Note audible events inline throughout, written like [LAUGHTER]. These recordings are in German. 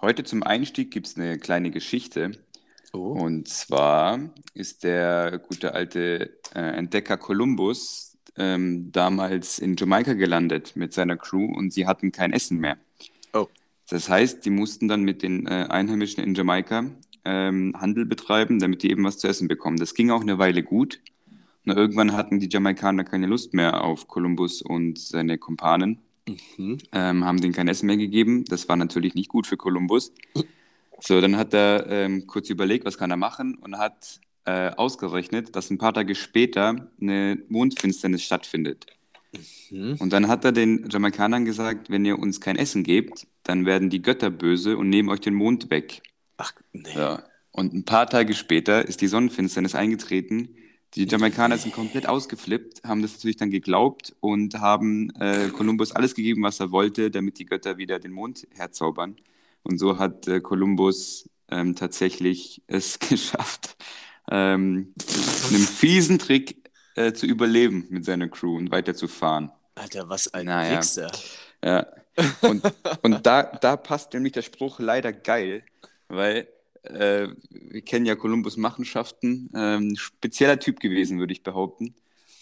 Heute zum Einstieg gibt es eine kleine Geschichte. Oh. Und zwar ist der gute alte äh, Entdecker Kolumbus ähm, damals in Jamaika gelandet mit seiner Crew und sie hatten kein Essen mehr. Oh. Das heißt, die mussten dann mit den äh, Einheimischen in Jamaika ähm, Handel betreiben, damit die eben was zu essen bekommen. Das ging auch eine Weile gut. Und irgendwann hatten die Jamaikaner keine Lust mehr auf Kolumbus und seine Kumpanen, Mhm. ähm, haben denen kein Essen mehr gegeben. Das war natürlich nicht gut für Kolumbus. So, dann hat er ähm, kurz überlegt, was kann er machen und hat äh, ausgerechnet, dass ein paar Tage später eine Mondfinsternis stattfindet. Mhm. Und dann hat er den Jamaikanern gesagt, wenn ihr uns kein Essen gebt, dann werden die Götter böse und nehmen euch den Mond weg. Ach, nee. Ja. Und ein paar Tage später ist die Sonnenfinsternis eingetreten. Die Jamaikaner sind komplett ausgeflippt, haben das natürlich dann geglaubt und haben äh, Kolumbus alles gegeben, was er wollte, damit die Götter wieder den Mond herzaubern. Und so hat äh, Kolumbus ähm, tatsächlich es [LAUGHS] geschafft, ähm, einem fiesen Trick äh, zu überleben mit seiner Crew und weiterzufahren. Alter, was ein Naja. Wichser. Ja. Und, und da, da passt nämlich der Spruch leider geil, weil äh, wir kennen ja Kolumbus Machenschaften. Ähm, spezieller Typ gewesen, würde ich behaupten.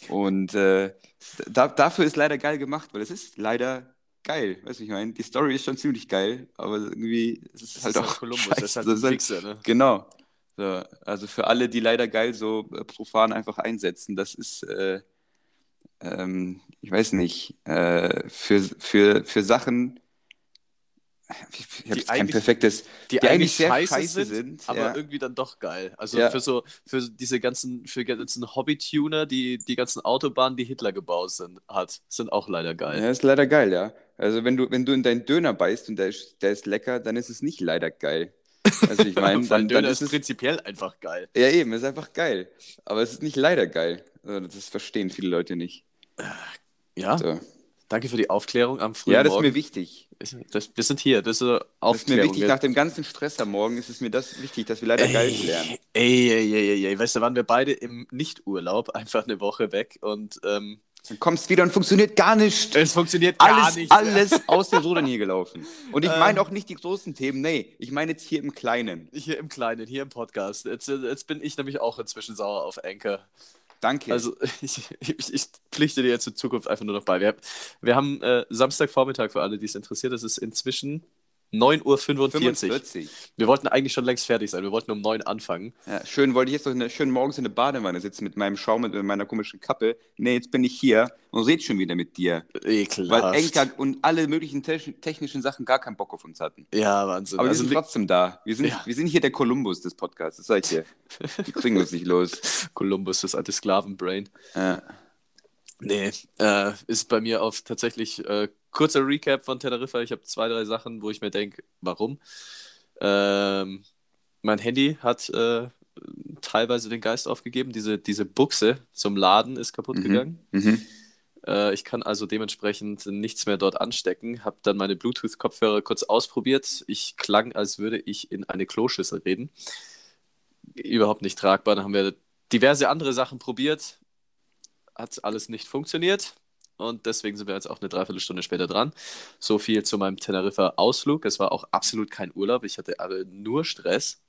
Und äh, da, dafür ist leider geil gemacht, weil es ist leider geil. Weißt du, ich meine, die Story ist schon ziemlich geil, aber irgendwie ist es Das halt ist auch halt Kolumbus, scheiße. das ist halt ein halt- Wichser, ne? Genau. So, also für alle, die leider geil so äh, profan einfach einsetzen, das ist, äh, ähm, ich weiß nicht, äh, für, für, für Sachen, ich, habe kein perfektes, Die, die eigentlich eigentlich scheiße, scheiße sind, aber ja. irgendwie dann doch geil. Also Ja. für so, für diese ganzen, für ganzen Hobby-Tuner, die die ganzen Autobahnen, die Hitler gebaut sind, hat, sind auch leider geil. ja, ist leider geil, ja. Also wenn du, wenn du in deinen Döner beißt und der ist, der ist lecker, dann ist es nicht leider geil. Also ich [LAUGHS] meine, dann, dann Döner ist ist es, prinzipiell einfach geil. ja eben, ist einfach geil. Aber es ist nicht leider geil. Also das verstehen viele Leute nicht. Ja, So. Danke für die Aufklärung am frühen Ja, das ist Morgen. mir wichtig. Das, wir sind hier, das ist eine Das ist mir Aufklärung. wichtig, nach dem ganzen Stress am Morgen ist es mir das wichtig, dass wir leider geil lernen. Ey, ey, ey, ey, ey, weißt du, waren wir beide im Nicht-Urlaub, einfach eine Woche weg und ähm, Dann kommst wieder und funktioniert gar nicht. es funktioniert gar Alles, nicht. mehr. alles aus den Rudern hier gelaufen. Und ich Ähm. meine auch nicht die großen Themen, nee, ich meine jetzt hier im Kleinen. Hier im Kleinen, hier im Podcast. Jetzt, jetzt bin ich nämlich auch inzwischen sauer auf Anchor. Danke. Also [LAUGHS] ich, ich, ich pflichte dir jetzt in Zukunft einfach nur noch bei. Wir, wir haben äh, Samstagvormittag für alle, die es interessiert. Es ist inzwischen 9.45 Uhr. 45. Wir wollten eigentlich schon längst fertig sein. Wir wollten um 9 anfangen. Ja, schön, wollte ich jetzt noch eine, schön morgens in der Badewanne sitzen mit meinem Schaum und meiner komischen Kappe. Nee, jetzt bin ich hier und red schon wieder mit dir. Weil Ekelhaft. Enka und alle möglichen te technischen Sachen gar keinen Bock auf uns hatten. Ja, Wahnsinn. Aber also, wir sind trotzdem da. Wir sind, Ja. wir sind hier der Kolumbus des Podcasts, das ich dir. Die kriegen uns nicht los. [LAUGHS] Kolumbus, das alte Sklavenbrain. Ja. Nee, äh, ist bei mir auf tatsächlich äh, kurzer Recap von Teneriffa. Ich habe zwei, drei Sachen, wo ich mir denke, warum. Ähm, mein Handy hat äh, teilweise den Geist aufgegeben. Diese, diese Buchse zum Laden ist kaputt Mhm. gegangen. Mhm. Äh, ich kann also dementsprechend nichts mehr dort anstecken. Habe dann meine Bluetooth-Kopfhörer kurz ausprobiert. Ich klang, als würde ich in eine Kloschüssel reden. Überhaupt nicht tragbar. Dann haben wir diverse andere Sachen probiert. Hat alles nicht funktioniert. Und deswegen sind wir jetzt auch eine Dreiviertelstunde später dran. So viel zu meinem Teneriffa-Ausflug. Es war auch absolut kein Urlaub. Ich hatte aber nur Stress.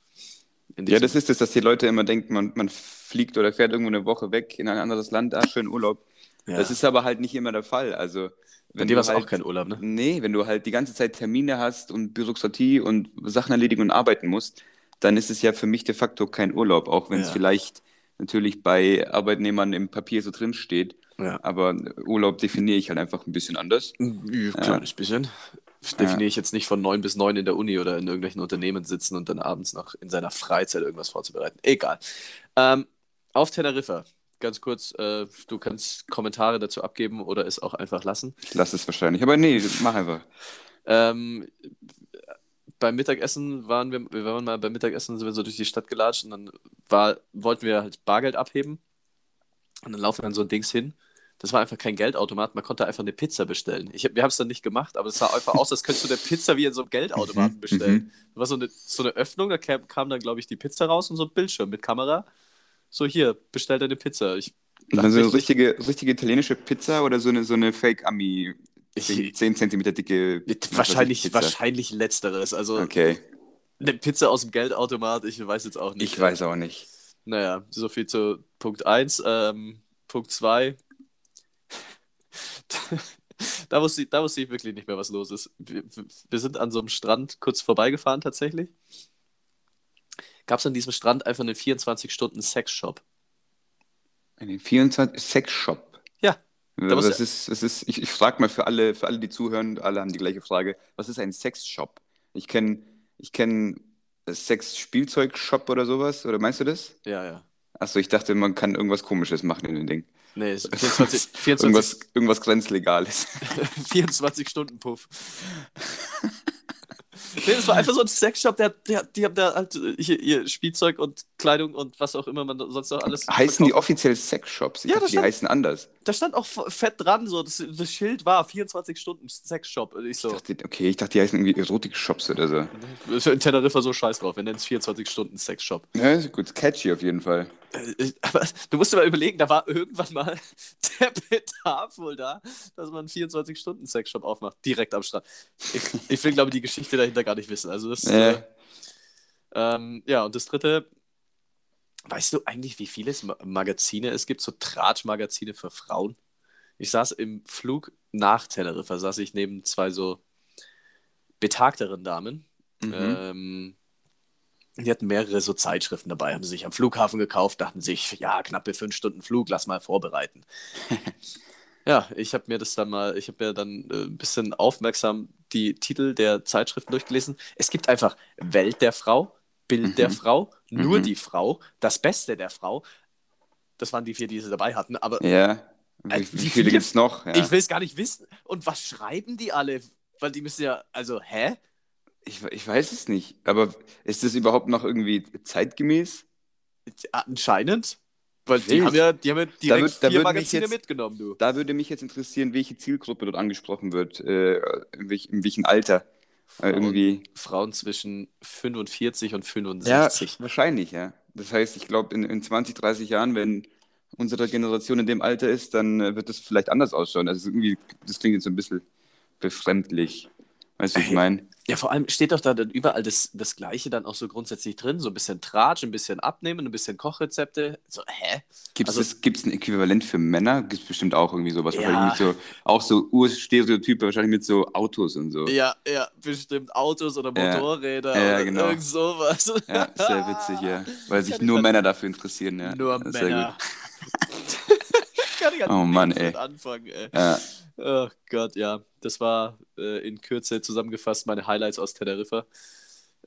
Ja, das ist es, dass die Leute immer denken, man, man fliegt oder fährt irgendwo eine Woche weg in ein anderes Land, ah, schön Urlaub. ja. Das ist aber halt nicht immer der Fall. Also, Bei wenn dir du war es halt, auch kein Urlaub, ne? Nee, wenn du halt die ganze Zeit Termine hast und Bürokratie und Sachen erledigen und arbeiten musst, dann ist es ja für mich de facto kein Urlaub, auch wenn es Ja. vielleicht natürlich bei Arbeitnehmern im Papier so drin steht. Ja. Aber Urlaub definiere ich halt einfach ein bisschen anders. Ein kleines bisschen. Das definiere ich jetzt nicht von neun bis neun in der Uni oder in irgendwelchen Unternehmen sitzen und dann abends noch in seiner Freizeit irgendwas vorzubereiten. Egal. Ähm, auf Teneriffa, ganz kurz, äh, du kannst Kommentare dazu abgeben oder es auch einfach lassen. Ich lasse es wahrscheinlich. Aber nee, mach einfach. Ähm, beim Mittagessen waren wir, wir waren mal beim Mittagessen, sind wir so durch die Stadt gelatscht und dann war, wollten wir halt Bargeld abheben und dann laufen an so ein Dings hin. Das war einfach kein Geldautomat, man konnte einfach eine Pizza bestellen. Ich, wir haben es dann nicht gemacht, aber es sah einfach aus, als könntest du eine Pizza wie in so einem Geldautomaten Mhm, bestellen. Da war so eine, so eine Öffnung, da kam, kam dann, glaube ich, die Pizza raus und so ein Bildschirm mit Kamera. So, hier, bestell deine Pizza. Ich dann so eine richtige, richtige italienische Pizza oder so eine, so eine Fake-Ami Ich, 10 cm dicke. wahrscheinlich, Pizza. wahrscheinlich letzteres. Also Okay, eine Pizza aus dem Geldautomat, ich weiß jetzt auch nicht. ich weiß auch nicht. Naja, so viel zu Punkt 1. Ähm, Punkt 2. [LAUGHS] da, wusste ich, da wusste ich wirklich nicht mehr, was los ist. Wir, wir sind an so einem Strand kurz vorbeigefahren tatsächlich. Gab es an diesem Strand einfach einen 24-Stunden-Sexshop. Einen 24 Sexshop. Ja. Da muss Was ist, was ist, ich, ich frage mal für alle, für alle, die zuhören, alle haben die gleiche Frage. Was ist ein Sexshop? Ich kenne ich kenn Sex-Spielzeug-Shop oder sowas. Oder meinst du das? Ja, ja. Achso, ich dachte, man kann irgendwas Komisches machen in dem Ding. Nee, es ist 24, 24, [LAUGHS] Irgendwas, irgendwas Grenzlegales. 24 Stunden Puff. nee, das war einfach so ein Sexshop, der, der, die haben da halt äh, hier, ihr Spielzeug und Kleidung und was auch immer man sonst noch alles. heißen die verkauft. offiziell Sexshops? Ich Ja, dachte, das die heißen anders. Da stand auch fett dran, so das, das Schild war 24 Stunden Sexshop. Ich Ich so, dachte, okay, ich dachte, die heißen irgendwie Erotik-Shops oder so. in Teneriffa so scheiß drauf, wir nennen es 24 Stunden Sexshop. Ja, gut, catchy auf jeden Fall. Äh, Aber du musst dir mal überlegen, da war irgendwann mal [LAUGHS] der Bedarf wohl da, dass man einen 24-Stunden-Sexshop aufmacht, direkt am Strand. Ich, ich will, glaube ich, die Geschichte dahinter gar nicht wissen. Also das, Äh. äh, ähm, ja, und das dritte, weißt du eigentlich, wie viele Magazine es gibt, so Tratsch-Magazine für Frauen? Ich saß im Flug nach Teneriffa, saß ich neben zwei so betagteren Damen. Mhm. Ähm, die hatten mehrere so Zeitschriften dabei, haben sie sich am Flughafen gekauft, dachten sich, ja, knappe fünf Stunden Flug, lass mal vorbereiten. [LAUGHS] ja, ich habe mir das dann mal, ich habe mir dann äh, ein bisschen aufmerksam die Titel der Zeitschriften durchgelesen. Es gibt einfach Welt der Frau, Bild der Mhm. Frau, nur Mhm. die Frau, das Beste der Frau. Das waren die vier, die sie dabei hatten, aber Ja. Wie, Äh, wie wie viele gibt es noch? Ja. ich will es gar nicht wissen. Und was schreiben die alle? Weil die müssen ja, also, hä? Ich, ich weiß es nicht. Aber ist das überhaupt noch irgendwie zeitgemäß? Anscheinend. Weil die haben ja, die haben ja direkt da vier würd mich Magazine jetzt- mitgenommen, du. Da würde mich jetzt interessieren, welche Zielgruppe dort angesprochen wird. Äh, in, welch, in welchem Alter. Äh, irgendwie. Frauen zwischen 45 und Ja, 65. wahrscheinlich, ja. Das heißt, ich glaube, in, in 20, 30 Jahren, wenn unsere Generation in dem Alter ist, dann äh, wird das vielleicht anders ausschauen. Also irgendwie, das klingt jetzt so ein bisschen befremdlich. Weißt du, was ich [LAUGHS] meine? Ja, vor allem steht doch da dann überall das, das Gleiche dann auch so grundsätzlich drin. So ein bisschen Tratsch, ein bisschen Abnehmen, ein bisschen Kochrezepte. So, hä? Gibt es Also- gibt's ein Äquivalent für Männer? Gibt es bestimmt auch irgendwie sowas. Ja. So, auch so Urstereotype, wahrscheinlich mit so Autos und so. Ja, ja, bestimmt Autos oder Ja. Motorräder Ja, oder genau. irgend sowas. Ja, sehr witzig, ja. [LAUGHS] Weil sich nur Männer dafür interessieren, ja. Nur Männer. [LAUGHS] Kann ich halt Oh Mann, ey. anfangen, ey. Ja, Oh Gott, ja. Das war äh, in Kürze zusammengefasst meine Highlights aus Teneriffa.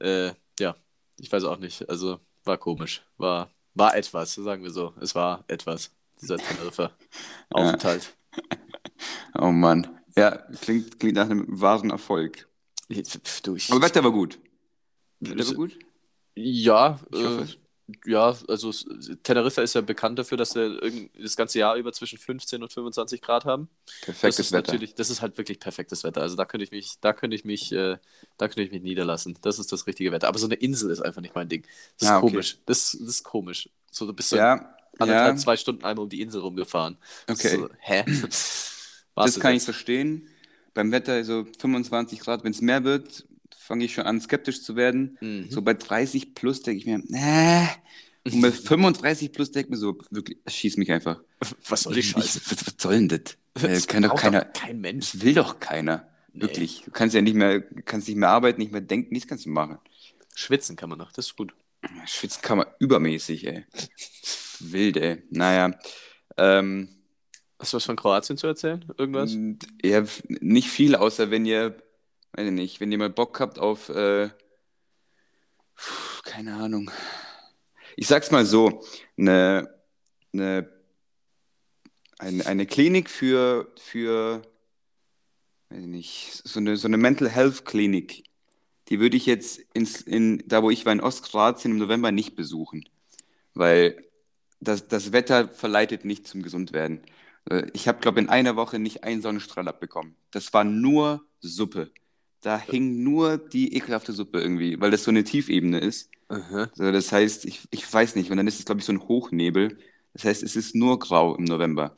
Äh, ja, ich weiß auch nicht. Also war komisch. War, war etwas, sagen wir so. Es war etwas, dieser Teneriffa-Aufenthalt. [LAUGHS] [LAUGHS] oh Mann. Ja, klingt, klingt nach einem wahren Erfolg. Du, ich, Aber Wetter war gut. Wetter war gut? ja, Ich äh. Ja, also Teneriffa ist ja bekannt dafür, dass wir das ganze Jahr über zwischen 15 und 25 Grad haben. Das Perfektes ist Wetter. natürlich, das ist halt wirklich perfektes Wetter. Also da könnte ich mich, da könnte ich mich, äh, da könnte ich mich niederlassen. Das ist das richtige Wetter. Aber so eine Insel ist einfach nicht mein Ding. Das ist Ah, okay. komisch. Das, das ist komisch. So, du bist so Ja, anderthalb, ja, zwei Stunden einmal um die Insel rumgefahren. okay. So, hä? [LAUGHS] Das kann ich verstehen. Beim Wetter so 25 Grad, wenn es mehr wird, fange ich schon an, skeptisch zu werden. Mhm. So bei 30 plus denke ich mir, nee. Und bei [LAUGHS] 35 plus denke ich mir so, wirklich, schieß mich einfach. Was soll die Scheiße? Ich, was, was soll denn das? [LAUGHS] Äh, Das kann doch keiner, kein Mensch. das will doch keiner. Nee. Wirklich. Du kannst ja nicht mehr, kannst nicht mehr arbeiten, nicht mehr denken, nichts kannst du machen. Schwitzen kann man noch, das ist gut. Schwitzen kann man übermäßig, ey. Wild, ey. Naja. Ähm, Hast du was von Kroatien zu erzählen? Irgendwas? ja, nicht viel, außer wenn ihr, weiß ich nicht, wenn ihr mal Bock habt auf, äh, pf, keine Ahnung. Ich sag's mal so, eine, eine, eine, eine Klinik für, für, weiß ich nicht, so eine, so eine Mental Health Klinik, die würde ich jetzt ins, in, da wo ich war in Ostkroatien im November nicht besuchen, weil das, das Wetter verleitet nicht zum Gesundwerden. Äh, Ich habe, glaube in einer Woche nicht einen Sonnenstrahl abbekommen. Das war nur Suppe. Da hing nur die ekelhafte Suppe irgendwie, weil das so eine Tiefebene ist. Aha. So, das heißt, ich, ich weiß nicht, und dann ist es, glaube ich, so ein Hochnebel. Das heißt, es ist nur grau im November.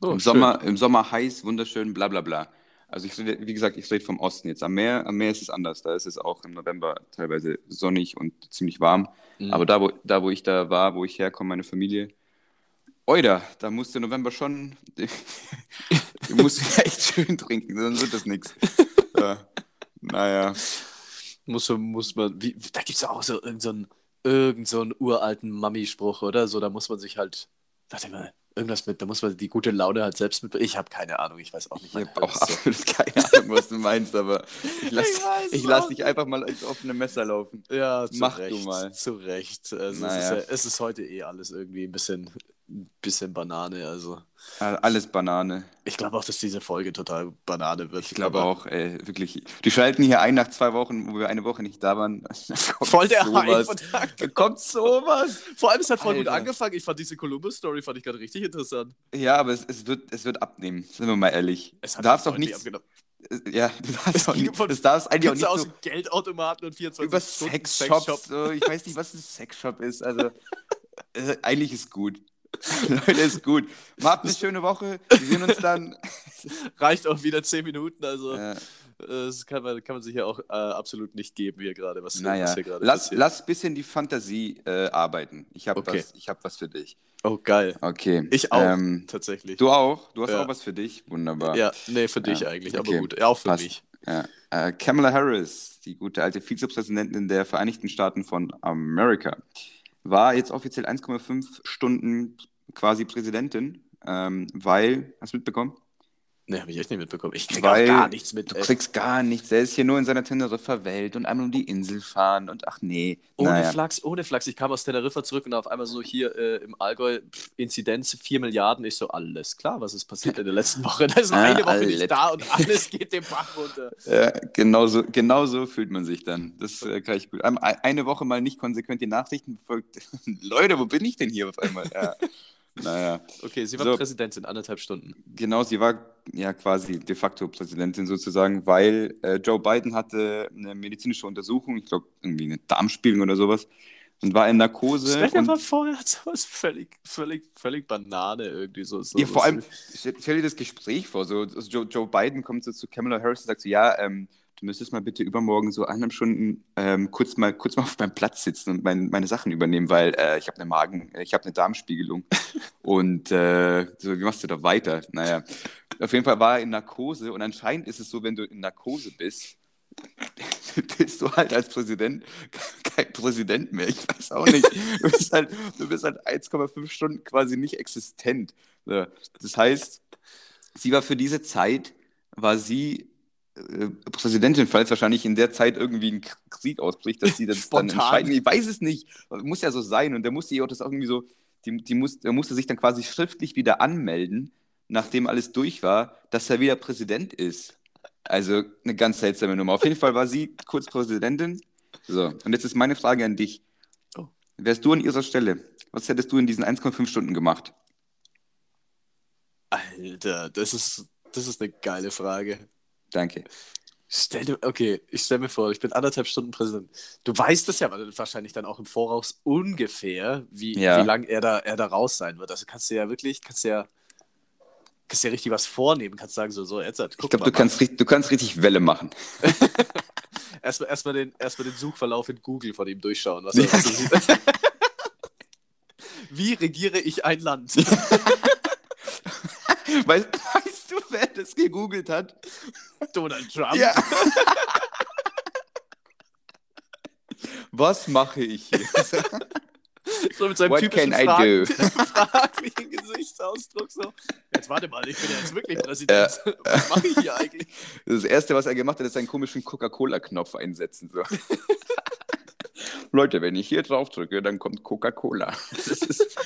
Oh, Im schön. Sommer, Im Sommer heiß, wunderschön, bla bla bla. Also ich rede, wie gesagt, ich rede vom Osten jetzt. Am Meer, am Meer ist es anders. Da ist es auch im November teilweise sonnig und ziemlich warm. Mhm. Aber da wo, da, wo ich da war, wo ich herkomme, meine Familie, oida, da musst du im November schon, [LAUGHS] du musst [LAUGHS] echt schön trinken, sonst wird das nichts. [LAUGHS] Ja. Naja, Muss, muss man, wie, da gibt es ja auch so irgendeinen so einen- irgend so einen uralten Mami-Spruch, oder? So, da muss man sich halt, warte mal, irgendwas mit, da muss man die gute Laune halt selbst mit. Ich habe keine Ahnung, ich weiß auch nicht. ich habe auch absolut keine Ahnung, was du meinst, aber ich lasse Ich lass dich einfach mal ins offene Messer laufen. Ja, zu Mach du Recht, mal. Zu Recht. Also Naja. es, ist ja, es ist heute eh alles irgendwie ein bisschen, ein bisschen Banane. Also Alles Banane. ich glaube auch, dass diese Folge total Banane wird. Ich glaube auch, ey, wirklich. Die schalten hier ein nach zwei Wochen, wo wir eine Woche nicht da waren. [LAUGHS] Voll der sowas. Hype. Da kommt sowas. Vor allem, es hat voll gut Alter. angefangen. Ich fand diese Columbus-Story fand ich gerade richtig interessant. Ja, aber es, es, wird, es wird abnehmen, sind wir mal ehrlich. Es du hat darfst doch deutlich nicht. abgenommen. Ja, du darfst, auch ging nicht, von das darfst eigentlich auch nicht aus so Geldautomaten und 24 über Sexshops. Sexshop. So, ich weiß nicht, was ein Sexshop ist. Also, [LAUGHS] äh, eigentlich ist gut. [LAUGHS] Leute, ist gut. Habt eine schöne Woche. Wir sehen uns dann. [LAUGHS] Reicht auch wieder 10 Minuten. Also Äh, äh, das kann man, kann man sich ja auch äh, absolut nicht geben hier gerade, was, naja, was hier gerade lass, passiert. lass ein bisschen die Fantasie äh, arbeiten. Ich habe Okay. was, ich hab was für dich. Oh, geil. Okay. Ich auch, Ähm, tatsächlich. du auch? Du hast Ja. auch was für dich? Wunderbar. Ja, nee, für dich Ja, eigentlich, aber okay. gut. Ja, auch für Passt. mich. Ja. Äh, Kamala Harris, die gute alte Vizepräsidentin der Vereinigten Staaten von Amerika, war jetzt offiziell 1,5 Stunden quasi Präsidentin, ähm, weil, hast du mitbekommen? Nee, habe ich echt nicht mitbekommen. Ich krieg Weil auch gar nichts mit. Du ey. kriegst gar nichts. Er ist hier nur in seiner Teneriffa-Welt und einmal um die Insel fahren und ach nee. Ohne naja. Flachs, ohne Flachs. Ich kam aus Teneriffa zurück und auf einmal so hier äh, im Allgäu, pff, Inzidenz 4 Milliarden. Ich so, alles klar, was ist passiert in der letzten Woche? Da ist [LAUGHS] Ah, eine Woche alles. nicht da und alles geht den Bach runter. [LAUGHS] Ja, genauso, genauso fühlt man sich dann. Das äh, kann ich gut. Ein- Eine Woche mal nicht konsequent die Nachrichten verfolgt. [LAUGHS] Leute, wo bin ich denn hier auf einmal? Ja. Naja. Okay, sie war So. Präsidentin, anderthalb Stunden. Genau, sie war ja quasi de facto Präsidentin sozusagen, weil äh, Joe Biden hatte eine medizinische Untersuchung, ich glaube irgendwie eine Darmspiegelung oder sowas, und war in Narkose. Stell dir mal vor, er hat sowas völlig, völlig, völlig Banane irgendwie so. so ja, vor so- allem, stell, dir das Gespräch vor, so also Joe, Joe Biden kommt so zu Kamala Harris und sagt so, ja, ähm, du müsstest mal bitte übermorgen so eineinhalb Stunden ähm, kurz mal kurz mal auf meinem Platz sitzen und mein, meine Sachen übernehmen, weil äh, ich habe eine Magen, ich habe eine Darmspiegelung [LAUGHS] und äh, so, wie machst du da weiter? Naja, auf jeden Fall war er in Narkose und anscheinend ist es so, wenn du in Narkose bist, [LAUGHS] bist du halt als Präsident [LAUGHS] kein Präsident mehr. Ich weiß auch nicht. Du bist halt, du bist halt 1,5 Stunden quasi nicht existent. Das heißt, sie war für diese Zeit, war sie Präsidentin, falls wahrscheinlich in der Zeit irgendwie ein Krieg ausbricht, dass sie das dann entscheiden. Ich weiß es nicht. Muss ja so sein. Und der musste ihr auch das irgendwie so, die, die muss, der musste sich dann quasi schriftlich wieder anmelden, nachdem alles durch war, dass er wieder Präsident ist. Also eine ganz seltsame Nummer. Auf jeden Fall war sie kurz Präsidentin. So, und jetzt ist meine Frage an dich. Oh. Wärst du an ihrer Stelle? Was hättest du in diesen 1,5 Stunden gemacht? Alter, das ist, das ist eine geile Frage. Danke. Stell dir, okay, ich stell mir vor, ich bin anderthalb Stunden Präsident. Du weißt das ja wahrscheinlich dann auch im Voraus ungefähr, wie, Ja. wie lange er da, er da raus sein wird. Also kannst du ja wirklich, kannst du ja, kannst ja richtig was vornehmen, kannst sagen, so, so, jetzt, guck Ich glaube, du kannst, du kannst richtig Welle machen. [LAUGHS] Erstmal erst mal den, erst mal den Suchverlauf in Google von ihm durchschauen. Was er, was er sieht. [LAUGHS] Wie regiere ich ein Land? [LAUGHS] Weißt, weißt du, wer das gegoogelt hat? Donald Trump. Ja. [LAUGHS] Was mache ich hier? So mit seinem What typischen can I Fragen, do? [LAUGHS] fraglichen Gesichtsausdruck. So. Jetzt warte mal, ich bin ja jetzt wirklich Präsident. [LAUGHS] Was mache ich hier eigentlich? Das Erste, was er gemacht hat, ist einen komischen Coca-Cola-Knopf einsetzen. So. Leute, wenn ich hier drauf drücke, dann kommt Coca-Cola. Das ist,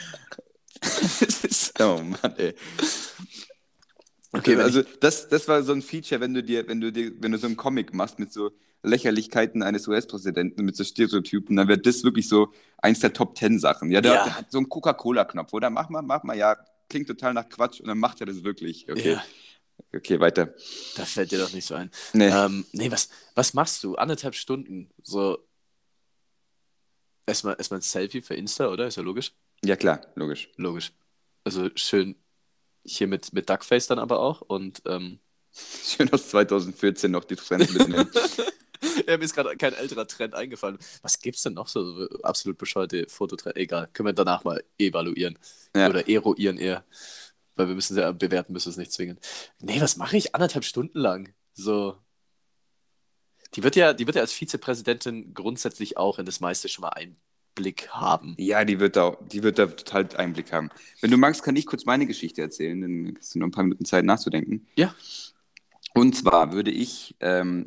das ist. Oh Mann, ey. Okay, also das, das war so ein Feature, wenn du dir, wenn du dir, wenn du so einen Comic machst mit so Lächerlichkeiten eines US-Präsidenten, mit so Stereotypen, dann wird das wirklich so eins der Top Ten Sachen. Ja, der, Ja. der hat so einen Coca-Cola-Knopf, oder? Mach mal, mach mal, ja, klingt total nach Quatsch und dann macht er das wirklich. Okay, Ja, okay, weiter. da fällt dir doch nicht so ein. Nee. Ähm, nee, was, was machst du? Anderthalb Stunden. So. Erstmal, erstmal ein Selfie für Insta, oder? Ist ja logisch. Ja, klar, logisch. Logisch. Also schön hier mit, mit Duckface dann aber auch. Und ähm, [LAUGHS] Schön aus 2014 noch die Trends mitnehmen. [LAUGHS] ja, mir ist gerade kein älterer Trend eingefallen. Was gibt's denn noch so absolut bescheuerte Fototrends? Egal, können wir danach mal evaluieren. Ja. Oder eruieren eher. Weil wir müssen es ja bewerten, müssen es nicht zwingen. Nee, was mache ich anderthalb Stunden lang? So. Die wird ja, die wird ja als Vizepräsidentin grundsätzlich auch in das meiste schon mal Einblick haben. Ja, die wird, da, die wird da total Einblick haben. Wenn du magst, kann ich kurz meine Geschichte erzählen, dann hast du noch ein paar Minuten Zeit nachzudenken. Ja. Und zwar würde ich ähm,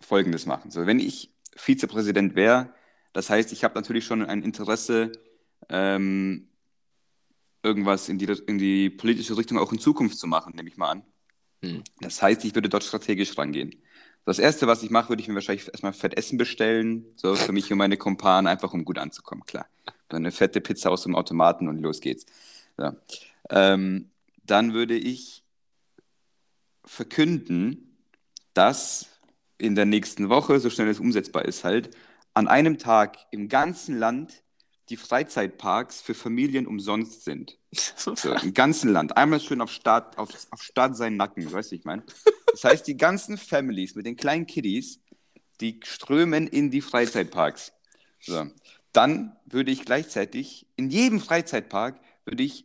Folgendes machen. So, wenn ich Vizepräsident wäre, das heißt, ich habe natürlich schon ein Interesse, ähm, irgendwas in die, in die politische Richtung auch in Zukunft zu machen, nehme ich mal an. Hm. Das heißt, ich würde dort strategisch rangehen. Das Erste, was ich mache, würde ich mir wahrscheinlich erstmal fett Essen bestellen, so für mich und meine Kumpanen, einfach um gut anzukommen, klar. Dann eine fette Pizza aus dem Automaten und los geht's. So. Ähm, dann würde ich verkünden, dass in der nächsten Woche, so schnell es umsetzbar ist halt, an einem Tag im ganzen Land die Freizeitparks für Familien umsonst sind. [LAUGHS] So, Im ganzen Land. Einmal schön auf Staat, auf, auf Staat seinen Nacken, weißt du, ich meine? Das heißt, die ganzen Families mit den kleinen Kiddies, die strömen in die Freizeitparks. So. Dann würde ich gleichzeitig in jedem Freizeitpark würde ich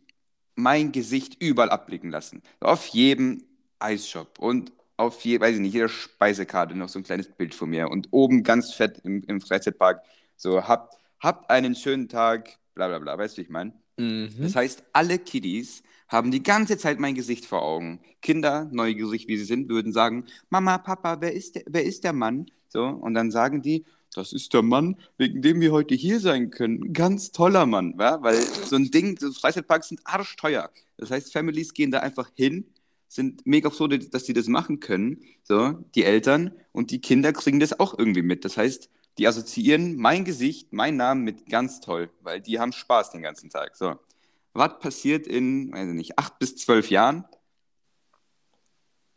mein Gesicht überall abblicken lassen. Auf jedem Eisshop und auf je, weiß ich nicht, jeder Speisekarte noch so ein kleines Bild von mir und oben ganz fett im, im Freizeitpark so habt, habt einen schönen Tag, bla bla bla, weißt du, wie ich meine? Mhm. Das heißt, alle Kiddies haben die ganze Zeit mein Gesicht vor Augen. Kinder, neugierig wie sie sind, würden sagen, Mama, Papa, wer ist der, wer ist der Mann? So, und dann sagen die, das ist der Mann, wegen dem wir heute hier sein können. Ganz toller Mann, ja? weil so ein Ding, so Freizeitparks sind arschteuer. Das heißt, Families gehen da einfach hin, sind mega froh, dass sie das machen können, so, die Eltern, und die Kinder kriegen das auch irgendwie mit. Das heißt, die assoziieren mein Gesicht, meinen Namen mit ganz toll, weil die haben Spaß den ganzen Tag. So. Was passiert in, weiß ich nicht, acht bis zwölf Jahren?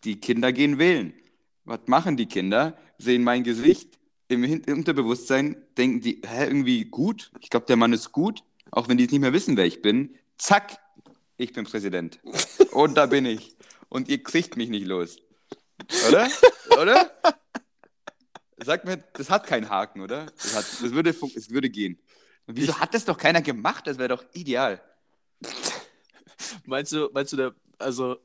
Die Kinder gehen wählen. Was machen die Kinder? Sehen mein Gesicht im, Unterbewusstsein, denken die, hä, irgendwie gut? Ich glaube, der Mann ist gut, auch wenn die nicht mehr wissen, wer ich bin. Zack, ich bin Präsident. Und da bin ich. Und ihr kriegt mich nicht los. Oder? Oder? [LAUGHS] Sag mir, das hat keinen Haken, oder? Das, hat, das, würde, es würde gehen. Und wieso hat das doch keiner gemacht? Das wäre doch ideal. Meinst du, meinst du, der, also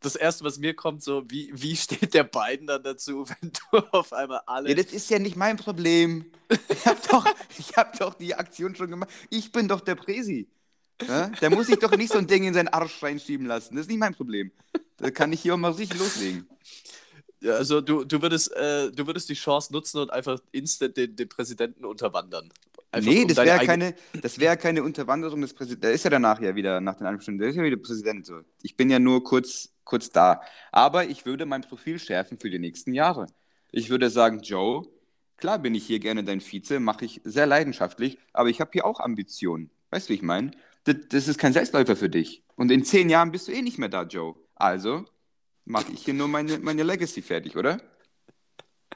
das erste, was mir kommt, so, wie, wie steht der beiden dann dazu, [LAUGHS] wenn du auf einmal alle. Ja, das ist ja nicht mein Problem. Ich habe doch, ich hab doch die Aktion schon gemacht. Ich bin doch der Präsi. Ja? Der muss sich doch nicht so ein Ding in seinen Arsch reinschieben lassen. Das ist nicht mein Problem. Da kann ich hier auch mal richtig loslegen. Also du, du, würdest, äh, du würdest die Chance nutzen und einfach instant den, den Präsidenten unterwandern. Einfach nee, um das wäre keine, das wär keine Unterwanderung des Präsidenten. Der ist ja danach ja wieder, nach den Stunden, der ist ja wieder Präsident. So. Ich bin ja nur kurz, kurz da. Aber ich würde mein Profil schärfen für die nächsten Jahre. Ich würde sagen, Joe, klar bin ich hier gerne dein Vize, mache ich sehr leidenschaftlich, aber ich habe hier auch Ambitionen. Weißt du, wie ich meine? Das, das ist kein Selbstläufer für dich. Und in zehn Jahren bist du eh nicht mehr da, Joe. Also mache ich hier nur meine, meine Legacy fertig, oder?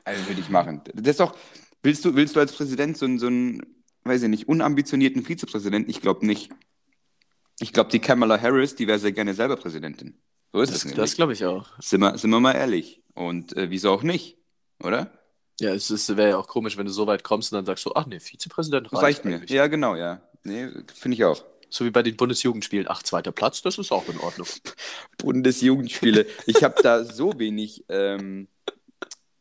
Also würde ich machen. Das ist doch, willst du, willst du als Präsident so einen, so einen, weiß ich nicht, unambitionierten Vizepräsidenten? Ich glaube nicht. Ich glaube, die Kamala Harris, die wäre sehr gerne selber Präsidentin. So ist es Das, nämlich. das glaube ich auch. sind, wir, sind wir mal ehrlich. Und äh, wieso auch nicht, oder? Ja, es wäre ja auch komisch, wenn du so weit kommst und dann sagst du, ach nee, Vizepräsident Das reicht mir. eigentlich. Ja, genau, ja. Nee, finde ich auch. So wie bei den Bundesjugendspielen. Ach, zweiter Platz, das ist auch in Ordnung. [LAUGHS] Bundesjugendspiele. Ich habe da so wenig, ähm,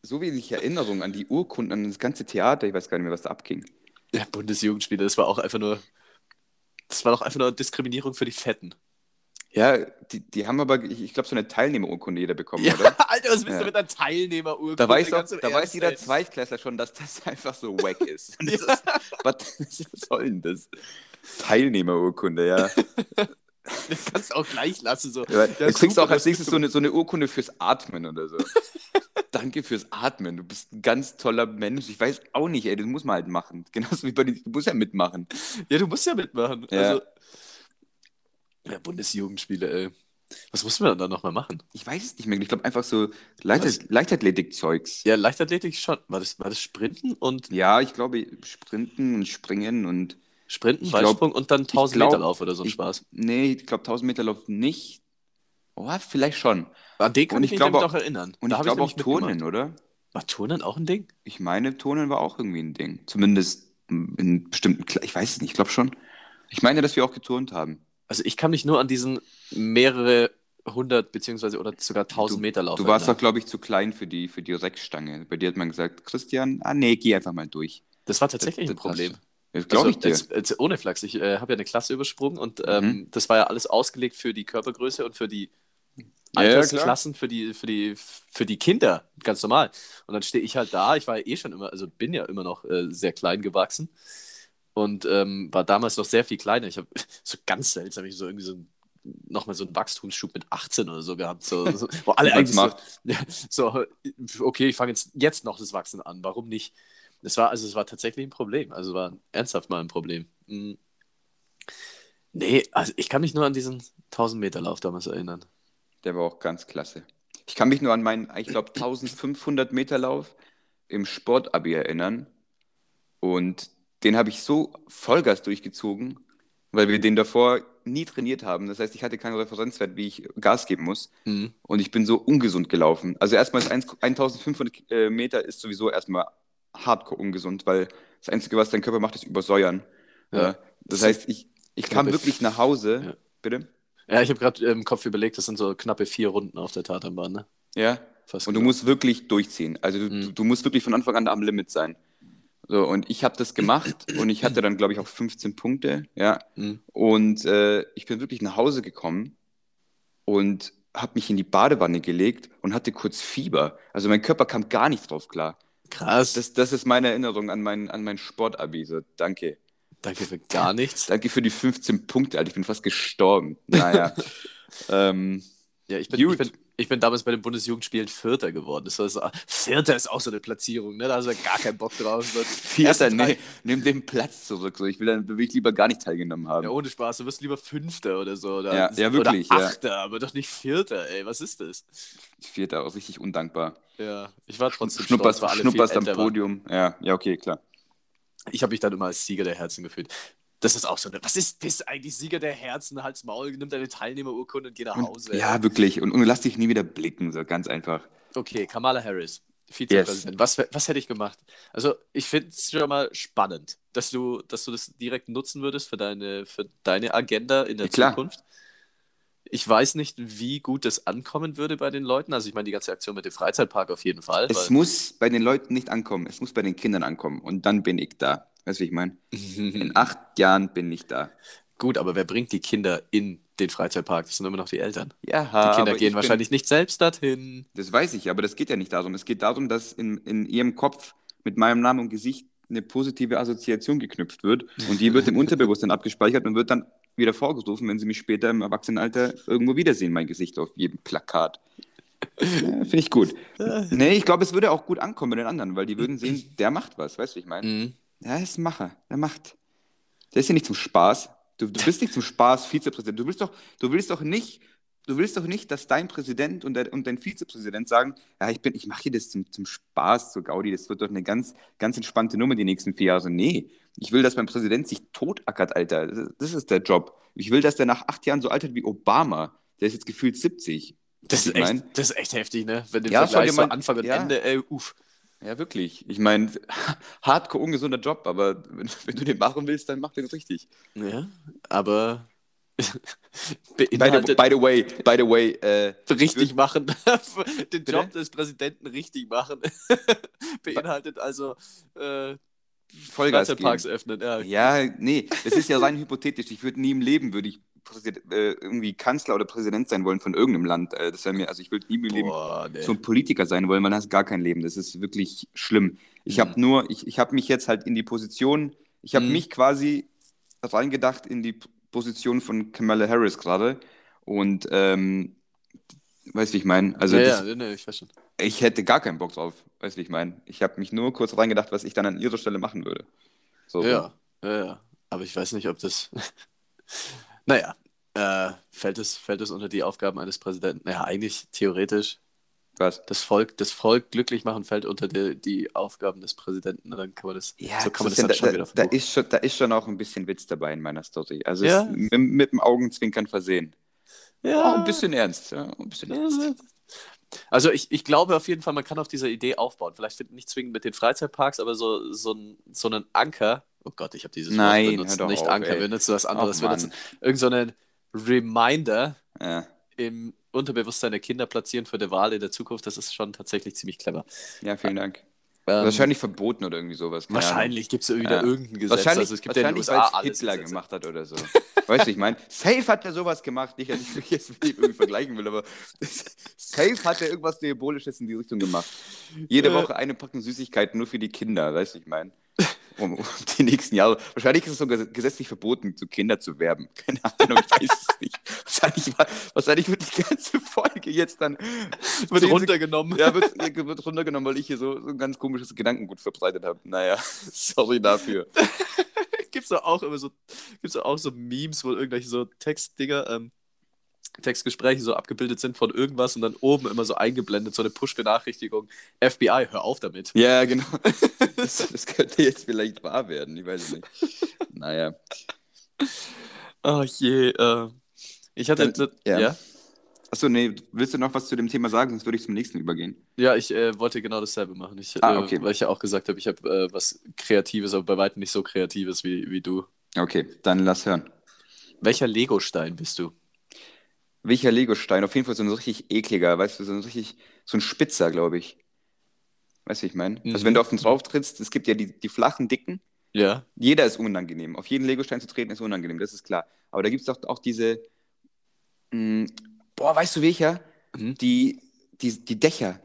so wenig Erinnerung an die Urkunden, an das ganze Theater. Ich weiß gar nicht mehr, was da abging. Ja, Bundesjugendspiele, das war auch einfach nur. Das war doch einfach nur Diskriminierung für die Fetten. Ja, die, die haben aber, ich, ich glaube, so eine Teilnehmerurkunde jeder bekommen, Ja, oder? [LAUGHS] Alter, was willst Ja. du mit einer Teilnehmerurkunde? Da weiß, im da weiß jeder. Zweitklässler schon, dass das einfach so wack ist. Und [LAUGHS] das ist was, was soll denn das? Teilnehmerurkunde, ja. [LAUGHS] Das kannst du auch gleich lassen. So. Ja, du kriegst auch als nächstes so eine, so eine Urkunde fürs Atmen oder so. [LAUGHS] Danke fürs Atmen. Du bist ein ganz toller Mensch. Ich weiß auch nicht, ey, das muss man halt machen. [LAUGHS] Genauso wie bei den, du musst ja mitmachen. Ja, du musst ja mitmachen. Ja. Also, ja, Bundesjugendspiele, ey. Was mussten wir dann da nochmal machen? Ich weiß es nicht mehr. Ich glaube einfach so Leichtath Leichtathletik-Zeugs. Ja, Leichtathletik schon. War das, war das Sprinten und Ja, ich glaube Sprinten und Springen und Sprinten, Weitsprung und dann 1000 glaub- Meter Lauf oder so ein ich- Spaß? nee, ich glaube 1000 Meter Lauf nicht. Oh, vielleicht schon. An den kann Und ich ich mich auch- noch erinnern. Und Da ich glaube auch. Turnen, oder? War Turnen auch ein Ding? Ich meine, Turnen war auch irgendwie ein Ding. Zumindest in bestimmten, Kle ich weiß es nicht, ich glaube schon. Ich meine, dass wir auch geturnt haben. Also ich kann mich nur an diesen mehrere hundert beziehungsweise oder sogar tausend Meter Lauf Du warst doch, glaube ich, zu klein für die, für die Reckstange. Bei dir hat man gesagt, Christian, ah nee, geh einfach mal durch. Das war tatsächlich Das- ein Problem. Glaube Also, ich dir. Jetzt, jetzt ohne Flachs, ich äh, habe ja eine Klasse übersprungen und ähm, Mhm. das war ja alles ausgelegt für die Körpergröße und für die Ja, ja, Altersklassen, für, die, für, die, für die Kinder, ganz normal. Und dann stehe ich halt da, ich war ja eh schon immer, also bin ja immer noch äh, sehr klein gewachsen und ähm, war damals noch sehr viel kleiner. Ich habe [LAUGHS] so ganz seltsam, ich so irgendwie so ein- nochmal so einen Wachstumsschub mit 18 oder so gehabt, so, so, wo alle [LAUGHS] eigentlich so, [LAUGHS] so, okay, ich fange jetzt, jetzt noch das Wachsen an, warum nicht? Es war, also es war tatsächlich ein Problem, also war ernsthaft mal ein Problem. Mhm. Nee, also ich kann mich nur an diesen 1000 Meter Lauf damals erinnern. Der war auch ganz klasse. Ich kann mich nur an meinen, ich glaube, 1500 Meter Lauf im Sportabi erinnern. Und den habe ich so Vollgas durchgezogen, weil wir den davor nie trainiert haben. Das heißt, ich hatte keinen Referenzwert, wie ich Gas geben muss. Mhm. Und ich bin so ungesund gelaufen. Also erstmal ist 1 1500 äh, Meter ist sowieso erstmal hardcore ungesund, weil das Einzige, was dein Körper macht, ist übersäuern. Ja. Äh, Das heißt, ich, ich kam Knappe- wirklich nach Hause. Ja. Bitte? Ja, ich habe gerade im Kopf überlegt, das sind so knappe vier Runden auf der Tatanbahn, ne? Ja. Fast Und du genau. musst wirklich durchziehen. Also du, Mhm. du, du musst wirklich von Anfang an am Limit sein. So, und ich habe das gemacht und ich hatte dann, glaube ich, auch 15 Punkte. Ja. Mhm. Und äh, ich bin wirklich nach Hause gekommen und habe mich in die Badewanne gelegt und hatte kurz Fieber. Also mein Körper kam gar nicht drauf klar. Krass. Das, das ist meine Erinnerung an mein, an mein Sportabi. So, danke. Danke für gar nichts. Danke für die 15 Punkte, Alter. Ich bin fast gestorben. Naja. [LAUGHS] ähm, Ja, ich bin, ich, bin, ich bin damals bei den Bundesjugendspielen Vierter geworden. Das war so, Vierter ist auch so eine Platzierung, ne? Da hast du ja gar keinen Bock drauf. Vierter, nee, nimm den Platz zurück. So. Ich will dann will ich lieber gar nicht teilgenommen haben. Ja, ohne Spaß, du wirst lieber Fünfter oder so. Oder, Ja, ja, wirklich, ja. Oder Achter, aber doch nicht Vierter, ey. Was ist das? Vierter, auch richtig undankbar. Ja, ich war trotzdem Schnupperst, stolz, weil alle schnupperst am waren. Podium. Ja, ja, okay, klar. Ich habe mich dann immer als Sieger der Herzen gefühlt. Das ist auch so eine. Was ist das eigentlich? Sieger der Herzen, Hals Maul, nimm deine Teilnehmerurkunde und geh nach Hause. Ja, wirklich. Und, und lass dich nie wieder blicken, so ganz einfach. Okay, Kamala Harris, Vizepräsident. Was, was hätte ich gemacht? Also, ich finde es schon mal spannend, dass du, dass du das direkt nutzen würdest für deine, für deine Agenda in der Ja. Zukunft. Ich weiß nicht, wie gut das ankommen würde bei den Leuten. Also, ich meine, die ganze Aktion mit dem Freizeitpark auf jeden Fall. Es muss bei den Leuten nicht ankommen, es muss bei den Kindern ankommen. Und dann bin ich da. Weißt du, wie ich meine? In [LAUGHS] acht Jahren bin ich da. Gut, aber wer bringt die Kinder in den Freizeitpark? Das sind immer noch die Eltern. Ja, Die Kinder gehen wahrscheinlich nicht selbst dorthin. Das weiß ich, aber das geht ja nicht darum. Es geht darum, dass in, in ihrem Kopf mit meinem Namen und Gesicht eine positive Assoziation geknüpft wird und die wird im Unterbewusstsein abgespeichert und wird dann wieder vorgerufen, wenn sie mich später im Erwachsenenalter irgendwo wiedersehen, mein Gesicht auf jedem Plakat. [LAUGHS] Ja, Finde ich gut. Nee, ich glaube, es würde auch gut ankommen bei den anderen, weil die würden sehen, der macht was, weißt du, wie ich meine? Mhm. Ja, er ist ein Macher, der macht. Der ist ja nicht zum Spaß. Du, du bist nicht zum Spaß Vizepräsident. Du willst doch, du willst doch nicht, du willst doch nicht, dass dein Präsident und, der, und dein Vizepräsident sagen, ja, ich bin, ich mache hier das zum, zum Spaß, zur Gaudi, das wird doch eine ganz, ganz entspannte Nummer die nächsten vier Jahre. Nee, ich will, dass mein Präsident sich totackert, Alter. Das, ist- das ist der Job. Ich will, dass der nach acht Jahren so alt wird wie Obama. Der ist jetzt gefühlt 70. Das ist, echt, das ist echt heftig, ne? Wenn du Ja, vergleichst, so Anfang und ja. Ende, ey, uff. Ja, wirklich. Ich meine, [LAUGHS] hardcore ungesunder Job, aber wenn, wenn du den machen willst, dann mach den richtig. Ja, aber [LAUGHS] By the, by the way, by the way, äh, richtig machen, [LAUGHS] den Bitte? Job des Präsidenten richtig machen, beinhaltet also äh, Vollgas geben. öffnen. Ja. Ja, nee, das ist ja rein hypothetisch. Ich würde nie im Leben, würde ich Präsid äh, irgendwie Kanzler oder Präsident sein wollen von irgendeinem Land. Äh, das wäre mir, also ich würde nie im Leben nee. so ein Politiker sein wollen, weil dann hast du gar kein Leben. Das ist wirklich schlimm. Ich Mhm. habe nur, ich, ich habe mich jetzt halt in die Position, ich habe Mhm. mich quasi reingedacht in die Position von Kamala Harris gerade. Und ähm, weißt du, wie ich meine? Also ja, das, ja, nee, nee, ich weiß schon. ich hätte gar keinen Bock drauf. Weißt du, wie ich meine? Ich habe mich nur kurz reingedacht, was ich dann an ihrer Stelle machen würde. So, Ja, ja, ja. Aber ich weiß nicht, ob das. [LAUGHS] naja, äh, fällt, es, fällt es unter die Aufgaben eines Präsidenten? Ja, eigentlich theoretisch. Was? Das Volk, das Volk glücklich machen fällt unter die, die Aufgaben des Präsidenten. Dann kann man das, so kann man das dann schon da, wieder da, ist schon, da ist schon auch ein bisschen Witz dabei in meiner Story. Also Ja? mit, mit dem Augenzwinkern versehen. Ja, Auch ein bisschen ernst. Ja, ein bisschen ernst. Also ich, ich glaube auf jeden Fall, man kann auf dieser Idee aufbauen. Vielleicht nicht zwingend mit den Freizeitparks, aber so, so, ein, so einen Anker. Oh Gott, ich habe dieses Nein, Wort benutzt. Nicht auf, Anker, ey. wir benutzen was anderes. Och, wir Mann. benutzen irgend so einen Reminder Ja, im Unterbewusstsein der Kinder platzieren für die Wahl in der Zukunft. Das ist schon tatsächlich ziemlich clever. ja vielen Dank. Ähm, Wahrscheinlich verboten oder irgendwie sowas. keine wahrscheinlich gibt es wieder Ja. irgendein Gesetz. Wahrscheinlich, also es gibt ja wahrscheinlich USA weil Hitler Gesetze. gemacht hat oder so. weißt du, ich meine, Safe hat er sowas gemacht. Nicht, dass ich mich jetzt mit ihm irgendwie vergleichen will, aber Safe hat er irgendwas Diabolisches in die Richtung gemacht. Jede Äh. Woche eine Packung Süßigkeiten nur für die Kinder, weißt du, ich meine. Um, um die nächsten Jahre. Wahrscheinlich ist es sogar gesetzlich verboten, zu Kinder zu werben. Keine Ahnung, ich weiß es nicht. Wahrscheinlich, war, wahrscheinlich wird die ganze Folge jetzt dann Wird runtergenommen. ja, wird, wird runtergenommen, weil ich hier so, so ein ganz komisches Gedankengut verbreitet habe. Naja, [LAUGHS] sorry dafür. [LAUGHS] Gibt's doch auch immer so, gibt's doch auch so Memes, wo irgendwelche so Textdinger, ähm, Textgespräche so abgebildet sind von irgendwas und dann oben immer so eingeblendet, so eine Push-Benachrichtigung. FBI, hör auf damit. Ja, genau. [LAUGHS] Das, das könnte jetzt vielleicht wahr werden, ich weiß es nicht. Naja. Oh je, äh, ich hatte, Dann- ja. ja. ja, Achso, nee, willst du noch was zu dem Thema sagen? Sonst würde ich zum nächsten übergehen. ich äh, wollte genau dasselbe machen. Ich, Ah, okay. äh, weil ich ja auch gesagt habe, ich habe äh, was Kreatives, aber bei weitem nicht so Kreatives wie, wie du. Okay, dann lass hören. Welcher Legostein bist du? Welcher Legostein? Auf jeden Fall so ein richtig ekliger, weißt du, so ein richtig, so ein Spitzer, glaube ich. Weißt du, ich meine? Mhm. Also wenn du auf den drauf trittst, es gibt ja die, die flachen, dicken, Ja. Jeder ist unangenehm. Auf jeden Legostein zu treten ist unangenehm, das ist klar. Aber da gibt es doch auch diese. Mh, boah, weißt du welcher? Mhm. Die, die, die Dächer.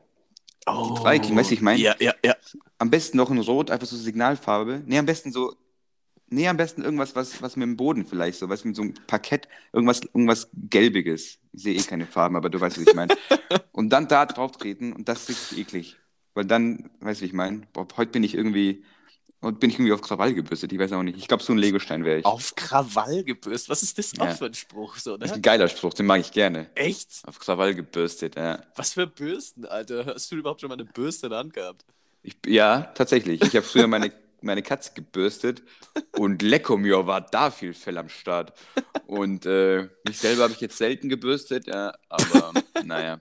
Oh, Viking, weißt du, ich mein? Ja, ja, ja. Am besten noch in Rot, einfach so Signalfarbe. Nee, am besten so. Nee, am besten irgendwas, was, was mit dem Boden vielleicht so, was mit so einem Parkett, irgendwas, irgendwas Gelbiges. Ich sehe eh keine Farben, aber du weißt, was ich meine. [LAUGHS] und dann da drauf treten und das ist eklig. Weil dann, weißt du, wie ich meine? Heute bin ich irgendwie. Heute bin ich irgendwie auf Krawall gebürstet, ich weiß auch nicht. Ich glaube, so ein Legostein wäre ich. Auf Krawall gebürstet. Was ist das Ja. auch für ein Spruch? So, Das ist ne? ein geiler Spruch, den mag ich gerne. Echt? Auf Krawall gebürstet, ja. Was für Bürsten, Alter. Hast du überhaupt schon mal eine Bürste in der Hand gehabt? Ich, ja, tatsächlich. Ich habe früher meine, [LAUGHS] meine Katze gebürstet und lecko mir war da viel Fell am Start. Und äh, mich selber habe ich jetzt selten gebürstet, ja, aber naja.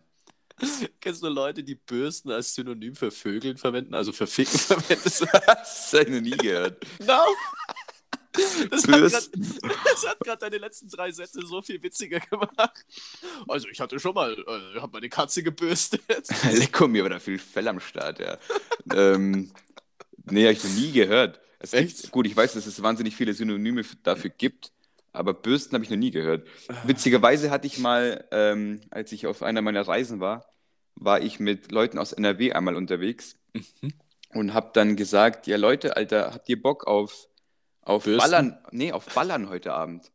Kennst du Leute, die Bürsten als Synonym für Vögeln verwenden, also für Ficken verwenden? [LAUGHS] Das habe ich noch nie gehört. no! Das hat das gerade deine letzten drei Sätze so viel witziger gemacht. Also ich hatte schon mal, äh, habe meine Katze gebürstet. [LAUGHS] Lecko mir war da viel Fell am Start, ja. ähm, nee, habe ich noch nie gehört. Es gibt, Echt? gut, ich weiß, dass es wahnsinnig viele Synonyme dafür gibt, aber Bürsten habe ich noch nie gehört. Witzigerweise hatte ich mal, ähm, als ich auf einer meiner Reisen war, war ich mit Leuten aus NRW einmal unterwegs und habe dann gesagt, ja Leute, Alter, habt ihr Bock auf, auf Bürsten? Ballern? Nee, auf Ballern heute Abend.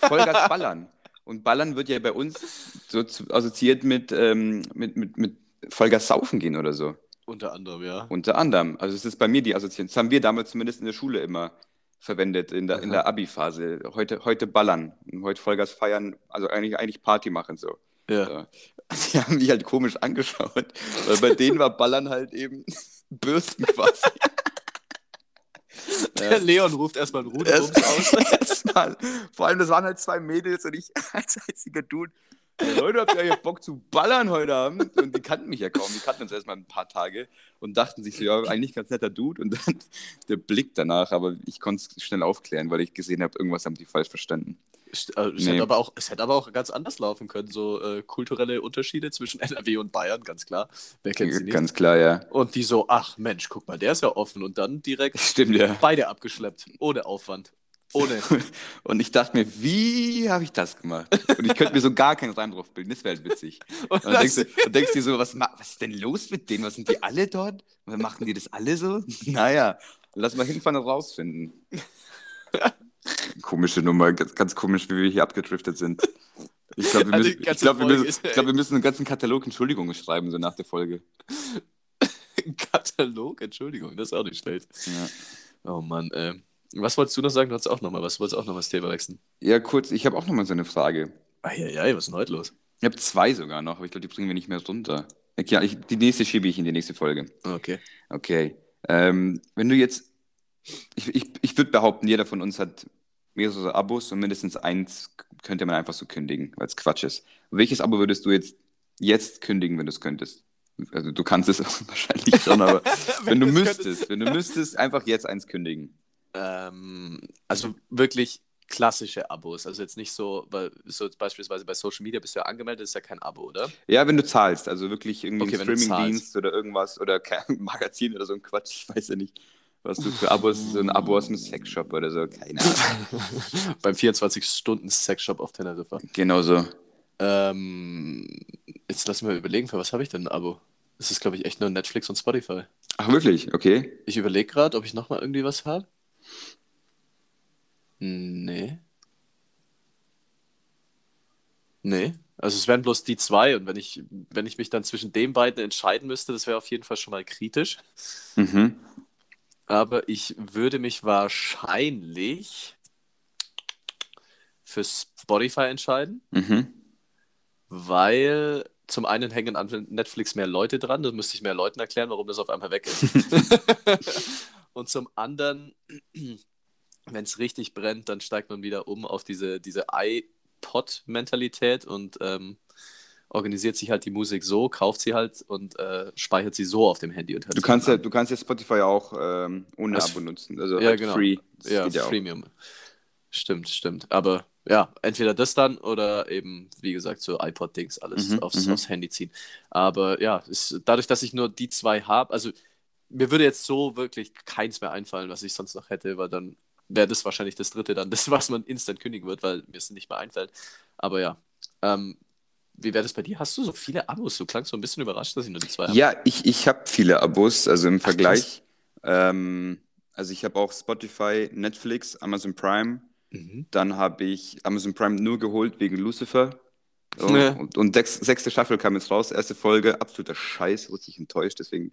Vollgas [LAUGHS] Ballern. Und Ballern wird ja bei uns so assoziiert mit, ähm, mit, mit, mit Vollgas saufen gehen oder so. Unter anderem, ja. Unter anderem. Also es ist bei mir die Assoziation. Das haben wir damals zumindest in der Schule immer verwendet, in der, in der Abi-Phase. Heute, heute ballern. Heute Vollgas feiern, also eigentlich, eigentlich Party machen so. ja. [LAUGHS] Die haben mich halt komisch angeschaut, weil bei denen war Ballern halt eben [LAUGHS] Bürsten quasi. [LAUGHS] Der Leon ruft erstmal einen Erst- Rudelbums aus. Erstmal. Vor allem, das waren halt zwei Mädels und ich als einziger Dude. "Hey, Leute, habt ihr jetzt Bock zu ballern heute Abend? Und die kannten mich ja kaum. Die kannten uns erstmal ein paar Tage und dachten sich so, ja, eigentlich ganz netter Dude. Und dann [LAUGHS] der Blick danach, aber ich konnte es schnell aufklären, weil ich gesehen habe, irgendwas haben die falsch verstanden. St- äh, Es, Nee. hätte aber auch, es hätte aber auch ganz anders laufen können. So äh, kulturelle Unterschiede zwischen [LAUGHS] NRW und Bayern, ganz klar. Wer kennt sie nicht? Ganz klar, ja. Und die so, ach Mensch, guck mal, der ist ja offen. Und dann direkt [LAUGHS] Stimmt, ja. beide abgeschleppt. Ohne Aufwand. Ohne. [LAUGHS] Und ich dachte mir, wie habe ich das gemacht? Und ich könnte mir so gar keinen Reim drauf bilden. Das wäre halt witzig. [LAUGHS] Und Und dann denkst, du, dann denkst dir so, was, was ist denn los mit denen? Was sind die alle dort? Machen die das alle so? [LAUGHS] Naja, lass mal hinfahren und rausfinden. Komische Nummer, ganz, ganz komisch, wie wir hier abgedriftet sind. Ich glaube, wir, Also müssen, ich glaub, wir, Folge müssen, ist- ich glaub, wir müssen einen ganzen Katalog Entschuldigungen schreiben, so nach der Folge. Katalog, Entschuldigung, das ist auch nicht schlecht. Ja, Oh Mann, äh. Was wolltest du noch sagen? Du hast auch noch mal was. Du wolltest auch noch mal das Thema wechseln. ja kurz, ich habe auch noch mal so eine Frage. Eieiei, was ist denn heute los? Ich habe zwei sogar noch, aber ich glaube, die bringen wir nicht mehr runter. Ja, ich, die nächste schiebe ich in die nächste Folge. Okay. Okay. Ähm, wenn du jetzt, ich, ich, ich würde behaupten, jeder von uns hat mehrere Abos und mindestens eins könnte man einfach so kündigen, weil es Quatsch ist. Welches Abo würdest du jetzt jetzt kündigen, wenn du es könntest. Also du kannst es [LAUGHS] wahrscheinlich schon, aber [LAUGHS] wenn, du du es müsstest, wenn du müsstest, einfach jetzt eins kündigen. Ähm, also wirklich klassische Abos. Also jetzt nicht so, weil so beispielsweise bei Social Media bist du ja angemeldet, ist ja kein Abo, oder? Ja, wenn du zahlst, also wirklich irgendwie Okay, Streamingdienst oder irgendwas oder [LAUGHS] kein Magazin oder so ein Quatsch, ich weiß ja nicht, was du für Abos, so ein Abo aus dem Sexshop oder so, keine Ahnung. [LAUGHS] Beim 24-Stunden-Sexshop auf Teneriffa. Genau so. Ähm, jetzt lass mal überlegen, für was habe ich denn ein Abo? Das ist, glaube ich, echt nur Netflix und Spotify. Ach, wirklich? Okay. Ich überlege gerade, ob ich nochmal irgendwie was habe. Nee. Nee. Also es wären bloß die zwei und wenn ich, wenn ich mich dann zwischen den beiden entscheiden müsste, das wäre auf jeden Fall schon mal kritisch. Mhm. Aber ich würde mich wahrscheinlich für Spotify entscheiden, Mhm. weil zum einen hängen an Netflix mehr Leute dran, da müsste ich mehr Leuten erklären, warum das auf einmal weg ist. [LAUGHS] Und zum anderen, wenn es richtig brennt, dann steigt man wieder um auf diese, diese iPod-Mentalität und ähm, organisiert sich halt die Musik so, kauft sie halt und äh, speichert sie so auf dem Handy. Und Du kannst ja, du kannst ja Spotify auch ähm, ohne Das- Abo nutzen. Also Ja, halt genau. free. Das ja, ja auch. Freemium. Stimmt, stimmt. Aber ja, entweder das dann oder eben, wie gesagt, so iPod-Dings, alles Mhm, aufs, mhm. aufs Handy ziehen. Aber ja, ist, dadurch, dass ich nur die zwei habe, also mir würde jetzt so wirklich keins mehr einfallen, was ich sonst noch hätte, weil dann wäre das wahrscheinlich das dritte dann, [LAUGHS] das, was man instant kündigen wird, weil mir es nicht mehr einfällt. Aber ja, ähm, wie wäre das bei dir? Hast du so viele Abos? Du klangst so ein bisschen überrascht, dass ich nur die zwei habe. Ja, ich, ich habe viele Abos, also im Vergleich. Ähm, also ich habe auch Spotify, Netflix, Amazon Prime. Mhm. Dann habe ich Amazon Prime nur geholt wegen Lucifer. So, Ja. Und, und sechs, sechste Staffel kam jetzt raus, erste Folge, absoluter Scheiß, wurde ich enttäuscht, deswegen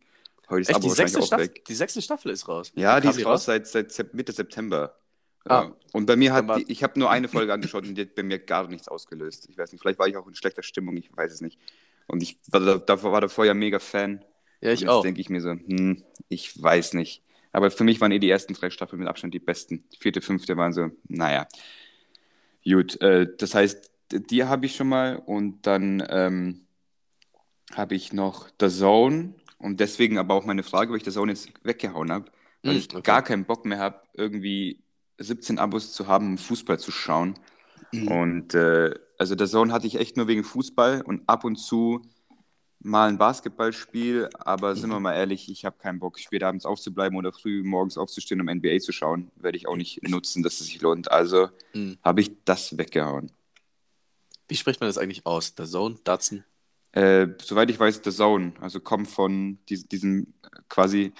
heute ist Echt, Abo die sechste, Staffel, die sechste Staffel ist raus. Ja, die ist raus seit, seit Mitte September. Ah. Und bei mir hat die, ich habe nur eine Folge angeschaut und die hat bei mir gar nichts ausgelöst. Ich weiß nicht, vielleicht war ich auch in schlechter Stimmung, ich weiß es nicht. Und ich war, da, war davor ja mega Fan. Ja, ich und jetzt auch. denke ich mir so, hm, ich weiß nicht. Aber für mich waren eh die ersten drei Staffeln mit Abstand die besten. Die vierte, fünfte waren so, naja. Gut, äh, das heißt, die habe ich schon mal und dann ähm, habe ich noch The Zone und deswegen aber auch meine Frage, weil ich The Zone jetzt weggehauen habe, weil Hm, ich okay. gar keinen Bock mehr habe, irgendwie 17 Abos zu haben, um Fußball zu schauen. Mhm. Und äh, also The Zone hatte ich echt nur wegen Fußball und ab und zu mal ein Basketballspiel, aber sind Mhm. wir mal ehrlich, ich habe keinen Bock, spät abends aufzubleiben oder früh morgens aufzustehen, um NBA zu schauen. Werde ich auch nicht nutzen, dass es sich lohnt. Also Mhm. habe ich das weggehauen. Wie spricht man das eigentlich aus? Der Zone, Datsun? Äh, soweit ich weiß, The Zone, also kommt von dies, diesem äh, quasi,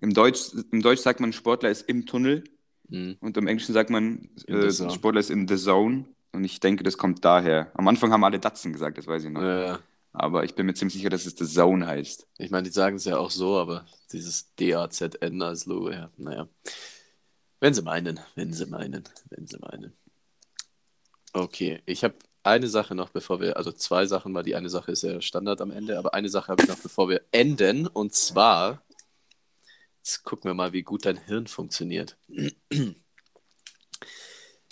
im Deutsch, im Deutsch sagt man, Sportler ist im Tunnel Mhm. und im Englischen sagt man, äh. Sportler ist in the Zone. Und ich denke, das kommt daher. Am Anfang haben alle Datsen gesagt, das weiß ich noch. Äh, Aber ich bin mir ziemlich sicher, dass es The Zone heißt. ich meine, die sagen es ja auch so, aber dieses D-A-Z-N als Logo, ja, naja. Wenn sie meinen, wenn sie meinen, wenn sie meinen. Okay, ich habe eine Sache noch, bevor wir, also zwei Sachen, weil die eine Sache ist ja Standard am Ende, aber eine Sache habe ich noch, bevor wir enden, und zwar, jetzt gucken wir mal, wie gut dein Hirn funktioniert.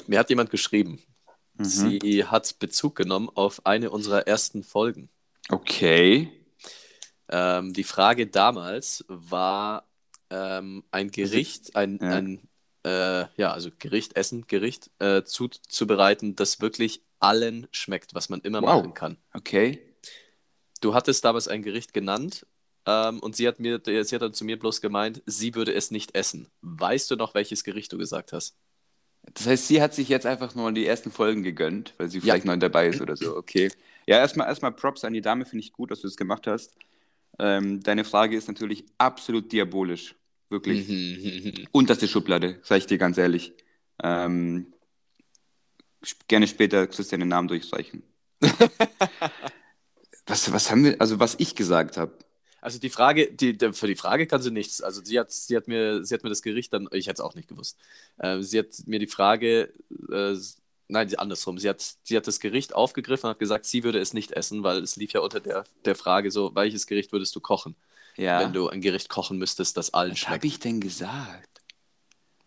Mir hat jemand geschrieben, Mhm. sie hat Bezug genommen auf eine unserer ersten Folgen. Okay. Ähm, die Frage damals war ähm, ein Gericht, ein, Ja. ein äh, ja, also Gericht, Essen, Gericht äh, zuzubereiten, das wirklich allen schmeckt, was man immer Wow. machen kann. Okay. Du hattest damals ein Gericht genannt ähm, und sie hat, mir, sie hat dann zu mir bloß gemeint, sie würde es nicht essen. Weißt du noch, welches Gericht du gesagt hast? Das heißt, sie hat sich jetzt einfach nur die ersten Folgen gegönnt, weil sie Ja. vielleicht neu dabei ist oder so. Okay. Ja, erstmal erstmal Props an die Dame, finde ich gut, dass du das gemacht hast. Ähm, deine Frage ist natürlich absolut diabolisch. Wirklich. Mhm. [LAUGHS] Unterste Schublade, sag ich dir ganz ehrlich. Ähm, gerne später kriegst du deinen Namen durchstreichen. [LAUGHS] was, was haben wir, also was ich gesagt habe. Also die Frage, die, für die Frage kann sie nichts. Also sie hat, sie hat mir, sie hat mir das Gericht dann, ich hätte es auch nicht gewusst. Ähm, sie hat mir die Frage, äh, nein, sie- andersrum. Sie hat, sie hat das Gericht aufgegriffen und hat gesagt, sie würde es nicht essen, weil es lief ja unter der, der Frage so, welches Gericht würdest du kochen, Ja. wenn du ein Gericht kochen müsstest, das allen was schmeckt. habe ich denn gesagt?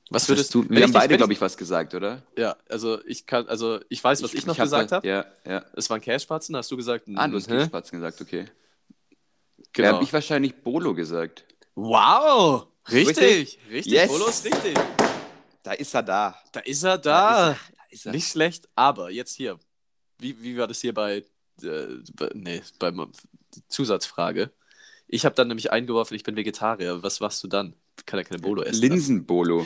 Was würdest du? Wir haben beide, glaube ich, was gesagt, oder? Ja, also ich kann, also ich weiß, was ich, noch hab gesagt was- habe. Ja, ja. Es waren Cashspatzen, hast du gesagt? Ah, du hast hä? Kickspatzen gesagt, okay. Da Genau. habe ich wahrscheinlich Bolo gesagt. Wow! Richtig! Richtig? Richtig, Yes. Bolo ist richtig. Da ist er da. Da ist er Da da. ist er. Da ist er. Nicht schlecht, aber jetzt hier. Wie, wie war das hier bei, äh, bei nee, beim Zusatzfrage? Ich habe dann nämlich eingeworfen, ich bin Vegetarier. Was machst du dann? Kann ja keine Bolo essen. Linsenbolo.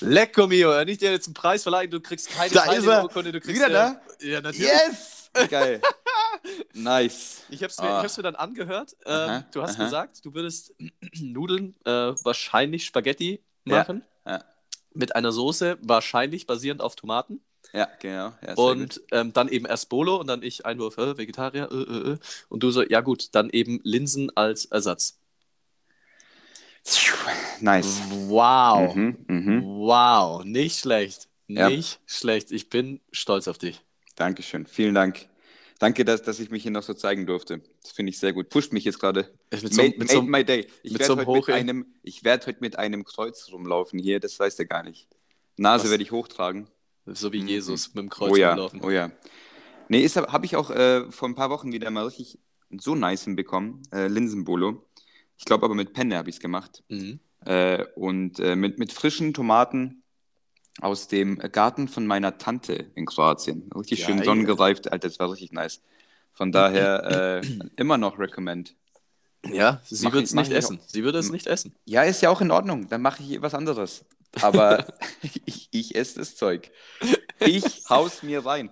Lecco mio, ja, nicht dir jetzt einen Preis verleihen, du kriegst keine Da ist er. Teilnehmerurkunde, du kriegst Wieder ja, Ja, natürlich. Yes! [LAUGHS] Geil. nice. Ich habe es mir, Ah. ich hab's mir dann angehört. Ähm, Aha, du hast aha. gesagt, du würdest [CLEARS THROAT] Nudeln, äh, wahrscheinlich Spaghetti Ja, machen. ja. Mit einer Soße, wahrscheinlich basierend auf Tomaten. Ja, genau. Ja. Und ähm, dann eben erst Bolo und dann ich Einwurf, äh, Vegetarier, äh, äh. Und du so, ja gut, dann eben Linsen als Ersatz. Nice. Wow. Mhm, mhm. Wow. Nicht schlecht. Ja. Nicht schlecht. Ich bin stolz auf dich. Dankeschön. Vielen Dank. Danke, dass, dass ich mich hier noch so zeigen durfte. Das finde ich sehr gut. Pusht mich jetzt gerade. Mit so, Made, mit made so, my day. Ich werde so heute, mit einem, ich werd heute mit einem Kreuz rumlaufen hier, das weiß der gar nicht. Nase werde ich hochtragen. So wie Mhm. Jesus mit dem Kreuz oh ja, rumlaufen. oh ja. Nee, habe ich auch äh, vor ein paar Wochen wieder mal richtig so nice hinbekommen. Äh, Linsenbolo. Ich glaube aber mit Penne habe ich es gemacht. Mhm. Äh, und äh, mit, mit frischen Tomaten aus dem Garten von meiner Tante in Kroatien. Richtig schön Geil. sonnengereift, Alter, das war richtig nice. Von daher äh, immer noch recommend. Ja, sie würde es nicht ich essen. Sie würde es nicht essen. Ja, ist ja auch in Ordnung. Dann mache ich was anderes. Aber [LAUGHS] ich, ich esse das Zeug. Ich haus mir rein.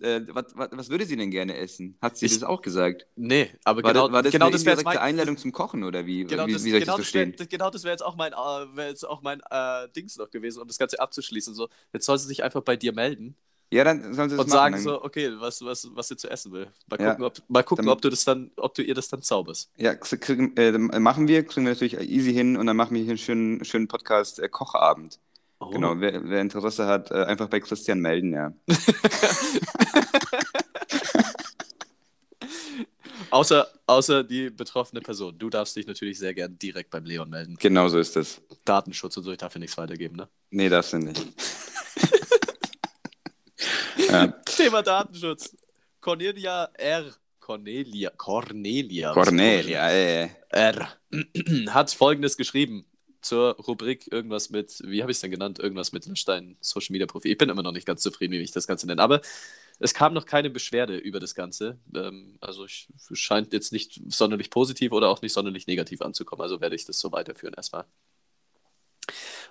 Äh, was, was, was würde sie denn gerne essen? Hat sie Ich- das auch gesagt? Nee, aber War, genau, das, war das genau eine das wäre mein, Einladung zum Kochen oder wie, Genau wie, das, wie soll ich genau das das, wär, verstehen? genau das wäre jetzt auch mein, äh, jetzt auch mein äh, Dings noch gewesen, um das Ganze abzuschließen. So, jetzt soll sie sich einfach bei dir melden Ja, dann sollen sie und machen. sagen dann, so, okay, was, was, was sie zu essen will. Mal Ja. gucken, ob, mal gucken, Dann- ob du das dann, ob du ihr das dann zauberst. Ja, krie- kriegen, äh, machen wir, kriegen wir natürlich easy hin und dann machen wir hier einen schönen, schönen Podcast äh, Kochabend. Oh. Genau, wer, wer Interesse hat, äh, einfach bei Christian melden, ja. [LAUGHS] Außer, außer die betroffene Person. Du darfst dich natürlich sehr gern direkt beim Leon melden. Genau so ist es. Datenschutz und so, ich darf dir nichts weitergeben, ne? Nee, darfst du nicht. [LAUGHS] ja. [LAUGHS] Thema Datenschutz. Cornelia R. Cornelia. Cornelia. Cornelia, ey. R. [CLEARS THROAT] hat folgendes geschrieben zur Rubrik irgendwas mit, wie habe ich es denn genannt? Irgendwas mit Stein Social Media Profil. Ich bin immer noch nicht ganz zufrieden, wie ich das Ganze nenne, aber es kam noch keine Beschwerde über das Ganze. Ähm, also ich, scheint jetzt nicht sonderlich positiv oder auch nicht sonderlich negativ anzukommen. Also werde ich das so weiterführen erstmal.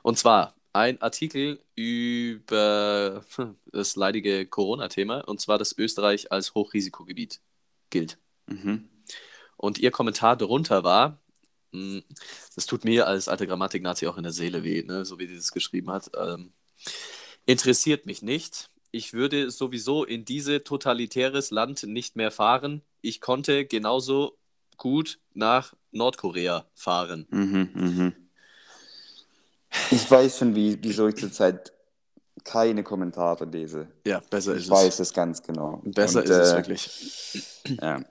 Und zwar ein Artikel über hm, das leidige Corona-Thema und zwar, dass Österreich als Hochrisikogebiet gilt. Mhm. Und ihr Kommentar darunter war, mh, das tut mir als alter Grammatik-Nazi auch in der Seele weh, ne, so wie sie das geschrieben hat. Ähm, interessiert mich nicht. Ich würde sowieso in diese totalitäres Land nicht mehr fahren. Ich konnte genauso gut nach Nordkorea fahren. Mhm, mhm. Ich weiß schon, wie, wieso ich zurzeit keine Kommentare lese. Ja, besser ist Ich weiß es ganz genau. Besser Und, ist es äh, wirklich. Ja.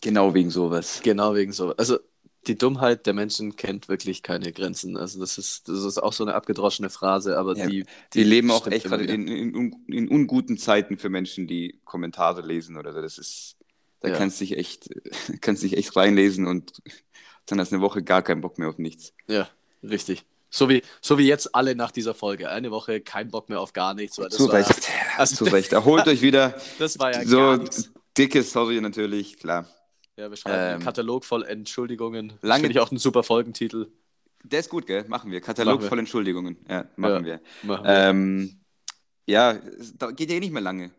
Genau wegen sowas. Genau wegen so. Also die Dummheit der Menschen kennt wirklich keine Grenzen. Also das ist, das ist auch so eine abgedroschene Phrase, aber Ja, die, Wir leben auch echt gerade in, in, in unguten Zeiten für Menschen, die Kommentare lesen oder so. Das ist, da Ja. kannst du dich echt, [LAUGHS] kannst dich echt reinlesen und dann hast du eine Woche gar keinen Bock mehr auf nichts. Ja, richtig. So wie, so wie jetzt alle nach dieser Folge. Eine Woche kein Bock mehr auf gar nichts. Zu Recht. [LAUGHS] also- Zu Recht. Erholt euch wieder. [LAUGHS] das war ja so dicke Sorry natürlich, klar. Ja, wir schreiben Ähm, einen Katalog voll Entschuldigungen. Lange- finde ich auch ein super Folgentitel. Der ist gut, gell? Machen wir. Katalog Machen wir. voll Entschuldigungen. Ja, machen Ja. wir. Machen wir. Ähm, ja, es da- geht ja eh nicht mehr lange.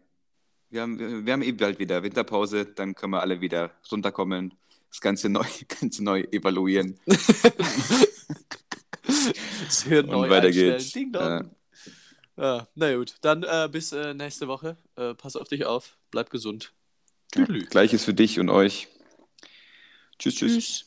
Wir haben, wir wir haben eh bald wieder Winterpause, dann können wir alle wieder runterkommen, das Ganze neu, [LAUGHS] Ganze neu evaluieren. [LAUGHS] Das Hirn und neu weiter einstellen. geht's. Ding dong. Ja, na gut, dann äh, bis äh, nächste Woche. Äh, pass auf dich auf, bleib gesund. Ja, Tüdelü. Gleiches für dich und euch. Tschüss, tschüss. Tschüss.